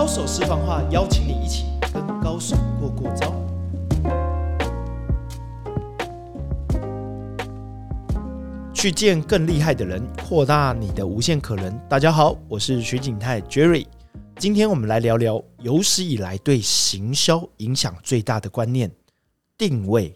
高手私房话，邀请你一起跟高手过过招。去见更厉害的人，扩大你的无限可能。大家好，我是徐景泰 Jerry。今天我们来聊聊有史以来对行销影响最大的观念——定位。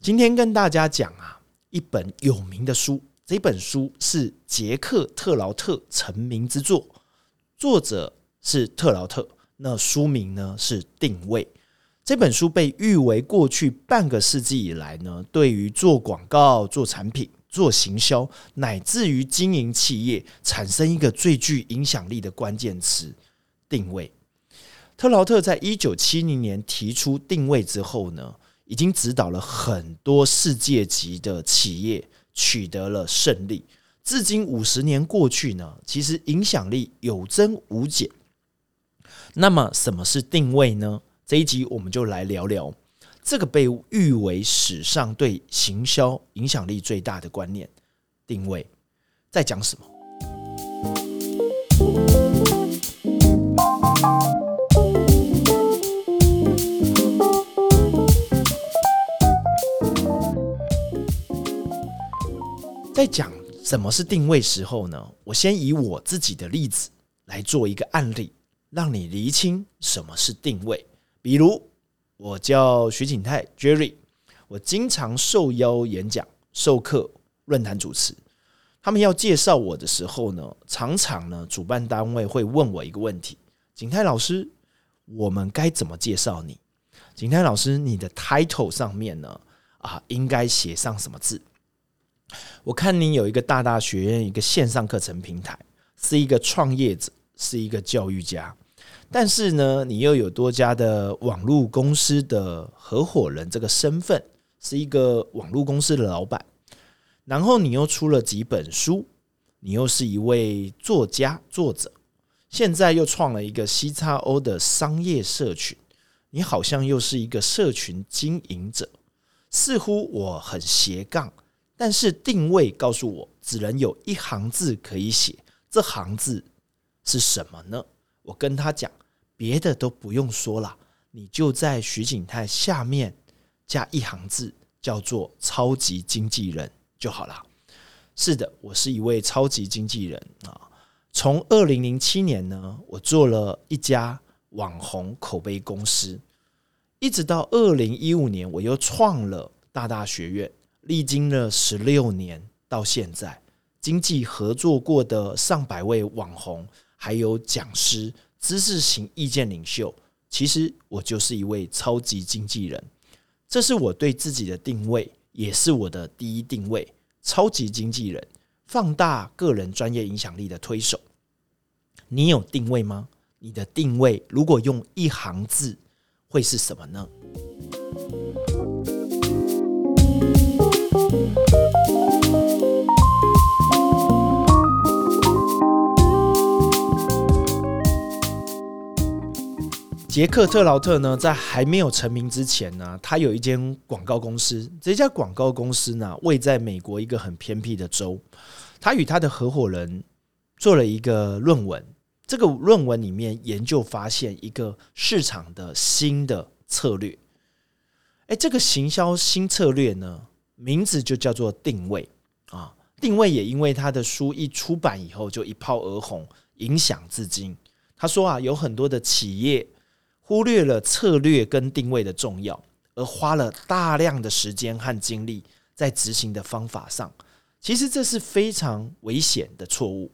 今天跟大家讲啊，一本有名的书。这本书是杰克特劳特成名之作，作者是特劳特。那书名呢是《定位》。这本书被誉为过去半个世纪以来呢，对于做广告、做产品、做行销，乃至于经营企业，产生一个最具影响力的关键词——定位。特劳特在一九七零年提出定位之后呢，已经指导了很多世界级的企业。取得了胜利，至今五十年过去呢，其实影响力有增无减。那么，什么是定位呢？这一集我们就来聊聊这个被誉为史上对行销影响力最大的观念——定位，在讲什么？在讲什么是定位时候呢？我先以我自己的例子来做一个案例，让你厘清什么是定位。比如，我叫徐景泰 Jerry，我经常受邀演讲、授课、论坛主持。他们要介绍我的时候呢，常常呢，主办单位会问我一个问题：景泰老师，我们该怎么介绍你？景泰老师，你的 title 上面呢，啊，应该写上什么字？我看你有一个大大学院，一个线上课程平台，是一个创业者，是一个教育家，但是呢，你又有多家的网络公司的合伙人这个身份，是一个网络公司的老板，然后你又出了几本书，你又是一位作家作者，现在又创了一个 C 叉 O 的商业社群，你好像又是一个社群经营者，似乎我很斜杠。但是定位告诉我，只能有一行字可以写，这行字是什么呢？我跟他讲，别的都不用说了，你就在徐景泰下面加一行字，叫做“超级经纪人”就好了。是的，我是一位超级经纪人啊。从二零零七年呢，我做了一家网红口碑公司，一直到二零一五年，我又创了大大学院。历经了十六年，到现在，经济合作过的上百位网红，还有讲师、知识型意见领袖，其实我就是一位超级经纪人。这是我对自己的定位，也是我的第一定位——超级经纪人，放大个人专业影响力的推手。你有定位吗？你的定位如果用一行字，会是什么呢？杰克特劳特呢，在还没有成名之前呢，他有一间广告公司。这家广告公司呢，位在美国一个很偏僻的州。他与他的合伙人做了一个论文，这个论文里面研究发现一个市场的新的策略。哎，这个行销新策略呢？名字就叫做定位啊，定位也因为他的书一出版以后就一炮而红，影响至今。他说啊，有很多的企业忽略了策略跟定位的重要，而花了大量的时间和精力在执行的方法上。其实这是非常危险的错误，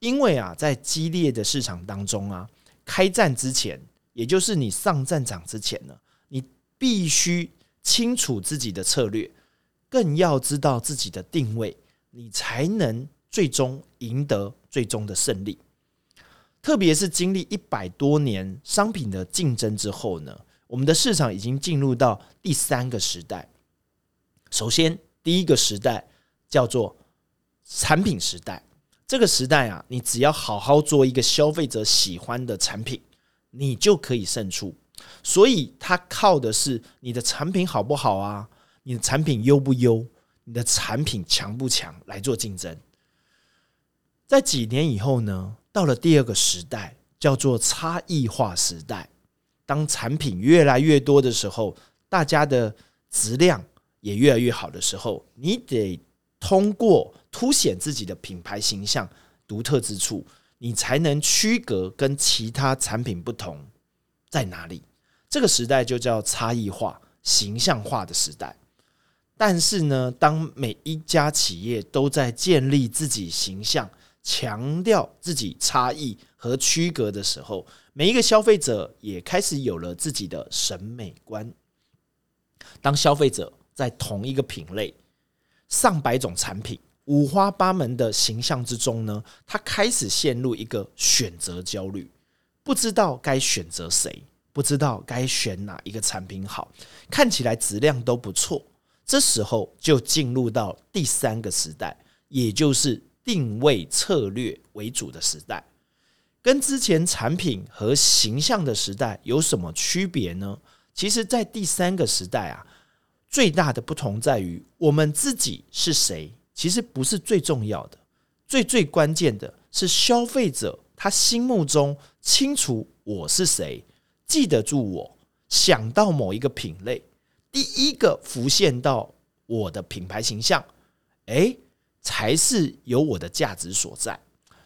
因为啊，在激烈的市场当中啊，开战之前，也就是你上战场之前呢，你必须清楚自己的策略。更要知道自己的定位，你才能最终赢得最终的胜利。特别是经历一百多年商品的竞争之后呢，我们的市场已经进入到第三个时代。首先，第一个时代叫做产品时代。这个时代啊，你只要好好做一个消费者喜欢的产品，你就可以胜出。所以，它靠的是你的产品好不好啊？你的产品优不优？你的产品强不强？来做竞争。在几年以后呢？到了第二个时代，叫做差异化时代。当产品越来越多的时候，大家的质量也越来越好的时候，你得通过凸显自己的品牌形象独特之处，你才能区隔跟其他产品不同在哪里。这个时代就叫差异化、形象化的时代。但是呢，当每一家企业都在建立自己形象、强调自己差异和区隔的时候，每一个消费者也开始有了自己的审美观。当消费者在同一个品类、上百种产品、五花八门的形象之中呢，他开始陷入一个选择焦虑，不知道该选择谁，不知道该选哪一个产品好，看起来质量都不错。这时候就进入到第三个时代，也就是定位策略为主的时代。跟之前产品和形象的时代有什么区别呢？其实，在第三个时代啊，最大的不同在于，我们自己是谁，其实不是最重要的，最最关键的是消费者他心目中清楚我是谁，记得住我，想到某一个品类。第一个浮现到我的品牌形象，哎，才是有我的价值所在。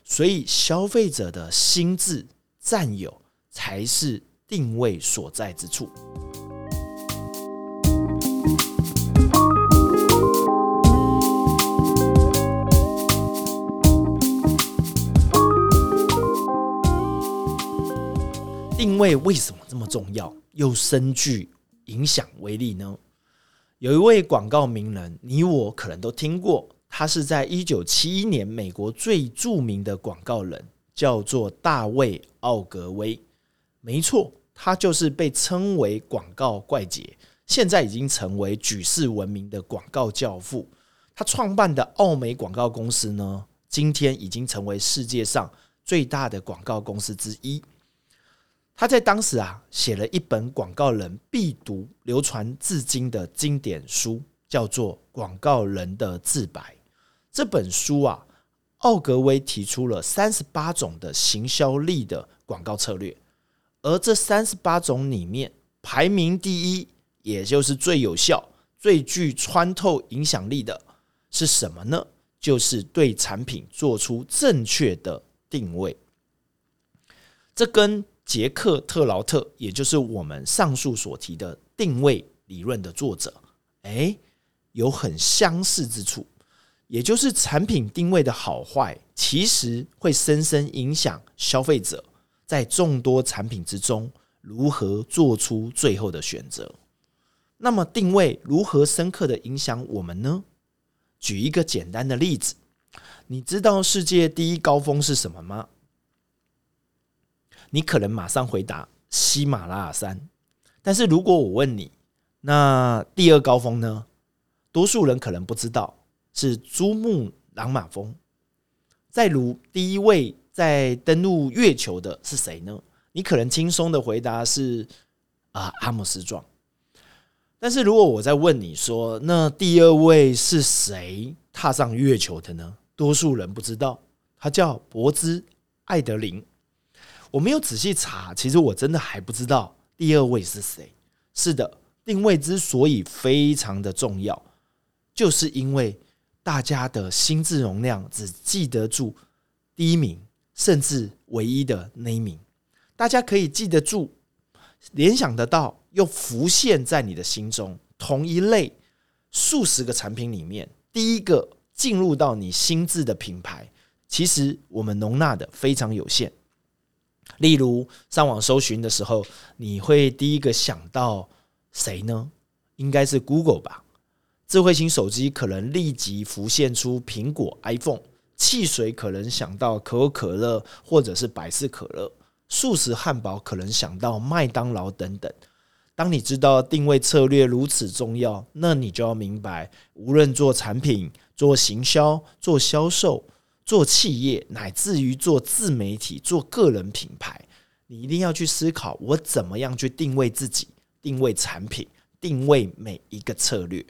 所以，消费者的心智占有才是定位所在之处。定位为什么这么重要？又深具。影响威力呢？有一位广告名人，你我可能都听过，他是在一九七一年美国最著名的广告人，叫做大卫·奥格威。没错，他就是被称为广告怪杰，现在已经成为举世闻名的广告教父。他创办的奥美广告公司呢，今天已经成为世界上最大的广告公司之一。他在当时啊，写了一本广告人必读、流传至今的经典书，叫做《广告人的自白》。这本书啊，奥格威提出了三十八种的行销力的广告策略，而这三十八种里面，排名第一，也就是最有效、最具穿透影响力的是什么呢？就是对产品做出正确的定位。这跟杰克特劳特，也就是我们上述所提的定位理论的作者，哎，有很相似之处，也就是产品定位的好坏，其实会深深影响消费者在众多产品之中如何做出最后的选择。那么，定位如何深刻的影响我们呢？举一个简单的例子，你知道世界第一高峰是什么吗？你可能马上回答喜马拉雅山，但是如果我问你，那第二高峰呢？多数人可能不知道是珠穆朗玛峰。再如第一位在登陆月球的是谁呢？你可能轻松的回答是啊阿姆斯壮。但是如果我在问你说，那第二位是谁踏上月球的呢？多数人不知道，他叫博兹艾德林。我没有仔细查，其实我真的还不知道第二位是谁。是的，定位之所以非常的重要，就是因为大家的心智容量只记得住第一名，甚至唯一的那一名。大家可以记得住、联想得到，又浮现在你的心中同一类数十个产品里面，第一个进入到你心智的品牌，其实我们容纳的非常有限。例如上网搜寻的时候，你会第一个想到谁呢？应该是 Google 吧。智慧型手机可能立即浮现出苹果 iPhone，汽水可能想到可口可乐或者是百事可乐，素食汉堡可能想到麦当劳等等。当你知道定位策略如此重要，那你就要明白，无论做产品、做行销、做销售。做企业，乃至于做自媒体、做个人品牌，你一定要去思考：我怎么样去定位自己、定位产品、定位每一个策略。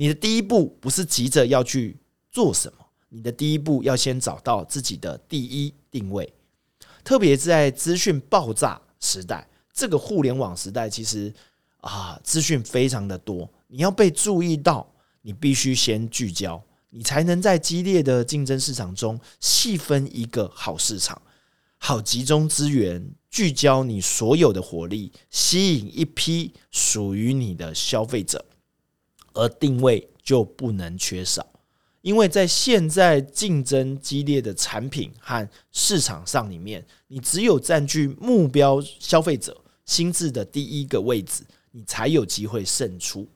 你的第一步不是急着要去做什么，你的第一步要先找到自己的第一定位，特别在资讯爆炸时代，这个互联网时代，其实啊，资讯非常的多，你要被注意到，你必须先聚焦，你才能在激烈的竞争市场中细分一个好市场，好集中资源，聚焦你所有的火力，吸引一批属于你的消费者，而定位就不能缺少。因为在现在竞争激烈的产品和市场上里面，你只有占据目标消费者心智的第一个位置，你才有机会胜出。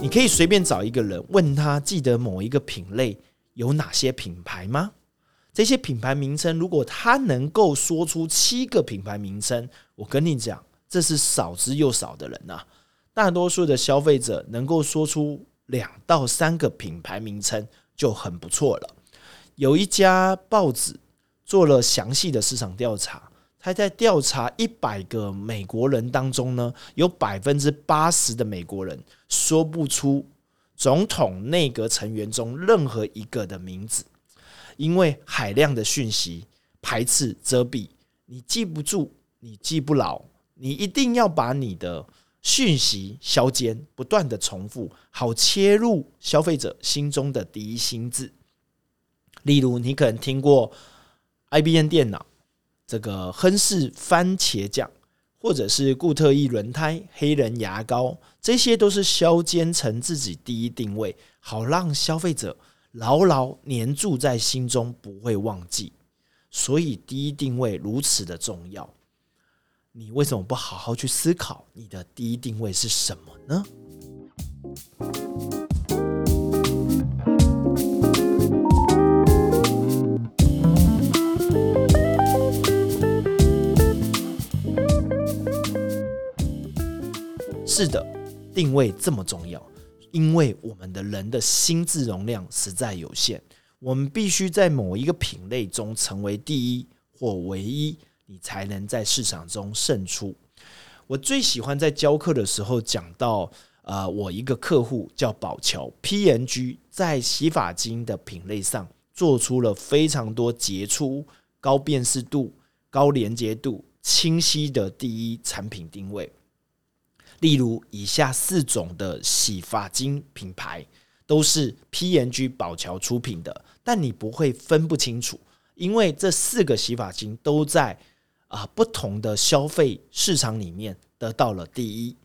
你可以随便找一个人问他，记得某一个品类有哪些品牌吗？这些品牌名称，如果他能够说出七个品牌名称，我跟你讲，这是少之又少的人呐。大多数的消费者能够说出两到三个品牌名称就很不错了。有一家报纸做了详细的市场调查，他在调查一百个美国人当中呢，有百分之八十的美国人说不出总统内阁成员中任何一个的名字。因为海量的讯息排斥遮蔽，你记不住，你记不牢，你一定要把你的讯息削尖，不断的重复，好切入消费者心中的第一心智。例如，你可能听过 IBM 电脑这个亨氏番茄酱，或者是固特异轮胎、黑人牙膏，这些都是削尖成自己第一定位，好让消费者。牢牢黏住在心中，不会忘记。所以第一定位如此的重要。你为什么不好好去思考你的第一定位是什么呢？是的，定位这么重要。因为我们的人的心智容量实在有限，我们必须在某一个品类中成为第一或唯一，你才能在市场中胜出。我最喜欢在教课的时候讲到，呃，我一个客户叫宝桥 P N G，在洗发精的品类上做出了非常多杰出、高辨识度、高连接度、清晰的第一产品定位。例如以下四种的洗发精品牌都是 PNG 宝桥出品的，但你不会分不清楚，因为这四个洗发精都在啊不同的消费市场里面得到了第一，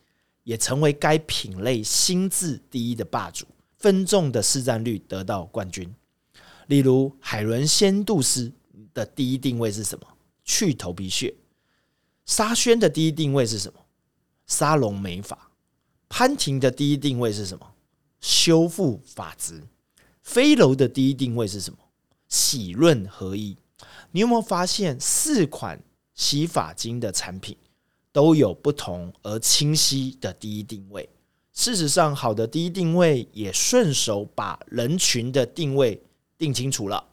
也成为该品类心智第一的霸主，分众的市占率得到冠军。例如海伦仙度丝的第一定位是什么？去头皮屑。沙宣的第一定位是什么？沙龙美发，潘婷的第一定位是什么？修复发质。飞楼的第一定位是什么？洗润合一。你有没有发现，四款洗发精的产品都有不同而清晰的第一定位？事实上，好的第一定位也顺手把人群的定位定清楚了，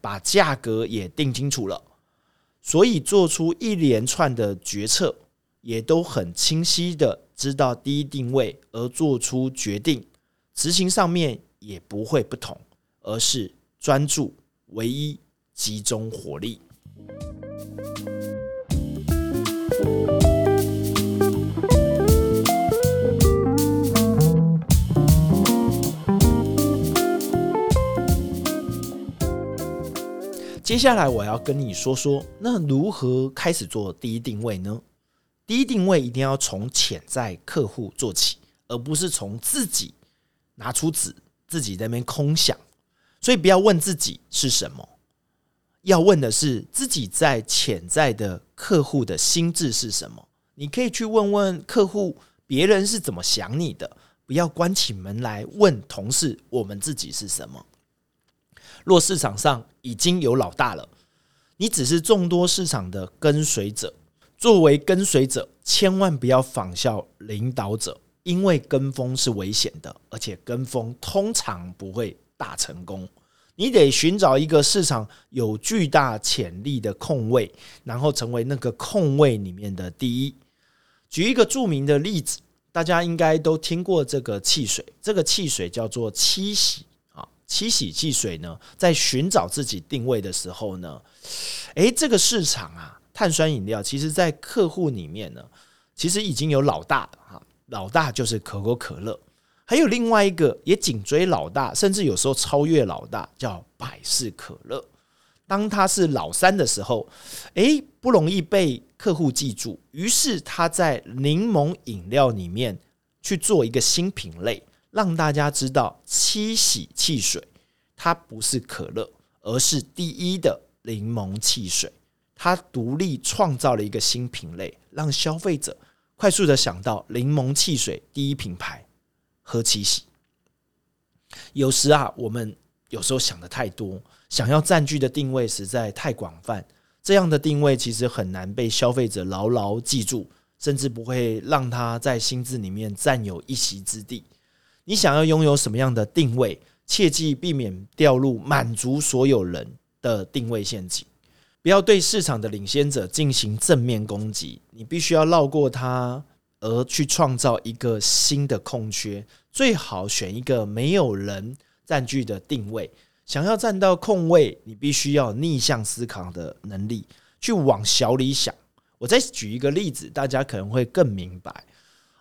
把价格也定清楚了，所以做出一连串的决策。也都很清晰的知道第一定位而做出决定，执行上面也不会不同，而是专注、唯一、集中火力。接下来我要跟你说说，那如何开始做第一定位呢？第一定位一定要从潜在客户做起，而不是从自己拿出纸自己在那边空想。所以不要问自己是什么，要问的是自己在潜在的客户的心智是什么。你可以去问问客户别人是怎么想你的，不要关起门来问同事我们自己是什么。若市场上已经有老大了，你只是众多市场的跟随者。作为跟随者，千万不要仿效领导者，因为跟风是危险的，而且跟风通常不会大成功。你得寻找一个市场有巨大潜力的空位，然后成为那个空位里面的第一。举一个著名的例子，大家应该都听过这个汽水，这个汽水叫做七喜啊。七喜汽水呢，在寻找自己定位的时候呢，诶，这个市场啊，碳酸饮料，其实在客户里面呢，其实已经有老大的哈，老大就是可口可乐。还有另外一个也紧追老大，甚至有时候超越老大，叫百事可乐。当他是老三的时候，诶，不容易被客户记住，于是他在柠檬饮料里面去做一个新品类，让大家知道七喜汽水它不是可乐，而是第一的柠檬汽水。他独立创造了一个新品类，让消费者快速的想到柠檬汽水第一品牌。喝七喜，有时啊，我们有时候想的太多，想要占据的定位实在太广泛，这样的定位其实很难被消费者牢牢记住，甚至不会让他在心智里面占有一席之地。你想要拥有什么样的定位，切记避免掉入满足所有人的定位陷阱，不要对市场的领先者进行正面攻击，你必须要绕过它。而去创造一个新的空缺，最好选一个没有人占据的定位。想要占到空位，你必须要逆向思考的能力，去往小里想。我再举一个例子，大家可能会更明白。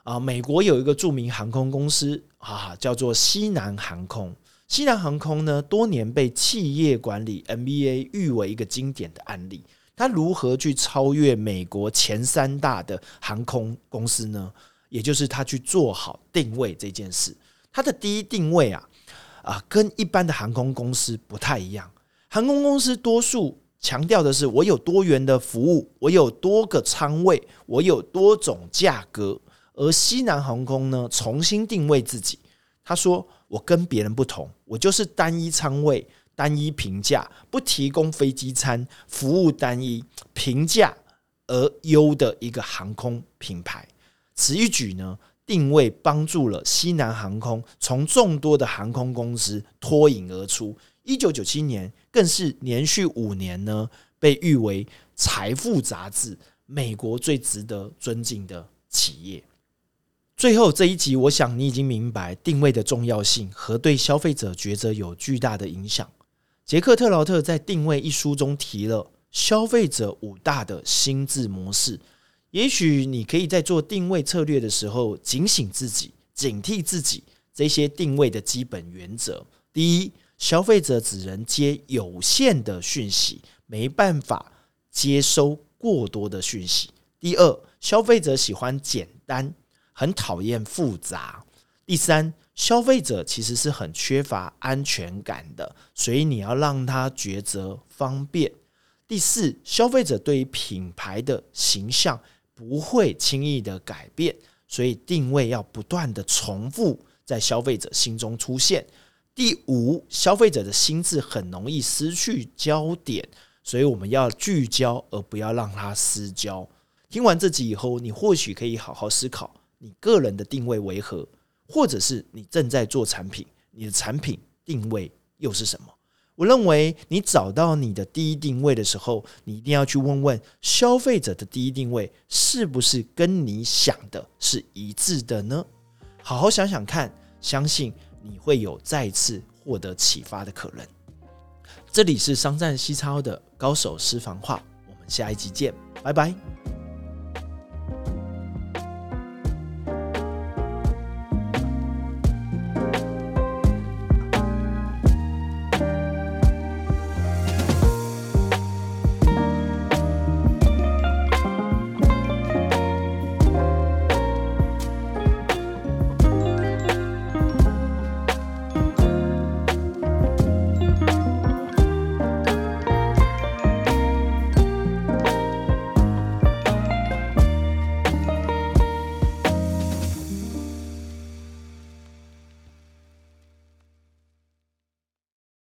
啊，美国有一个著名航空公司啊，叫做西南航空。西南航空呢，多年被企业管理 MBA 誉为一个经典的案例。他如何去超越美国前三大的航空公司呢？也就是他去做好定位这件事。他的第一定位啊啊，跟一般的航空公司不太一样。航空公司多数强调的是我有多元的服务，我有多个舱位，我有多种价格。而西南航空呢，重新定位自己，他说我跟别人不同，我就是单一仓位。单一评价，不提供飞机餐，服务单一，平价而优的一个航空品牌。此一举呢，定位帮助了西南航空从众多的航空公司脱颖而出。一九九七年，更是连续五年呢，被誉为《财富》杂志美国最值得尊敬的企业。最后这一集，我想你已经明白定位的重要性和对消费者抉择有巨大的影响。杰克特劳特在《定位》一书中提了消费者五大的心智模式。也许你可以在做定位策略的时候警醒自己、警惕自己这些定位的基本原则。第一，消费者只能接有限的讯息，没办法接收过多的讯息。第二，消费者喜欢简单，很讨厌复杂。第三。消费者其实是很缺乏安全感的，所以你要让他抉择方便。第四，消费者对于品牌的形象不会轻易的改变，所以定位要不断的重复在消费者心中出现。第五，消费者的心智很容易失去焦点，所以我们要聚焦，而不要让它失焦。听完这集以后，你或许可以好好思考，你个人的定位为何？或者是你正在做产品，你的产品定位又是什么？我认为你找到你的第一定位的时候，你一定要去问问消费者的第一定位是不是跟你想的是一致的呢？好好想想看，相信你会有再次获得启发的可能。这里是商战西超的高手私房话，我们下一集见，拜拜。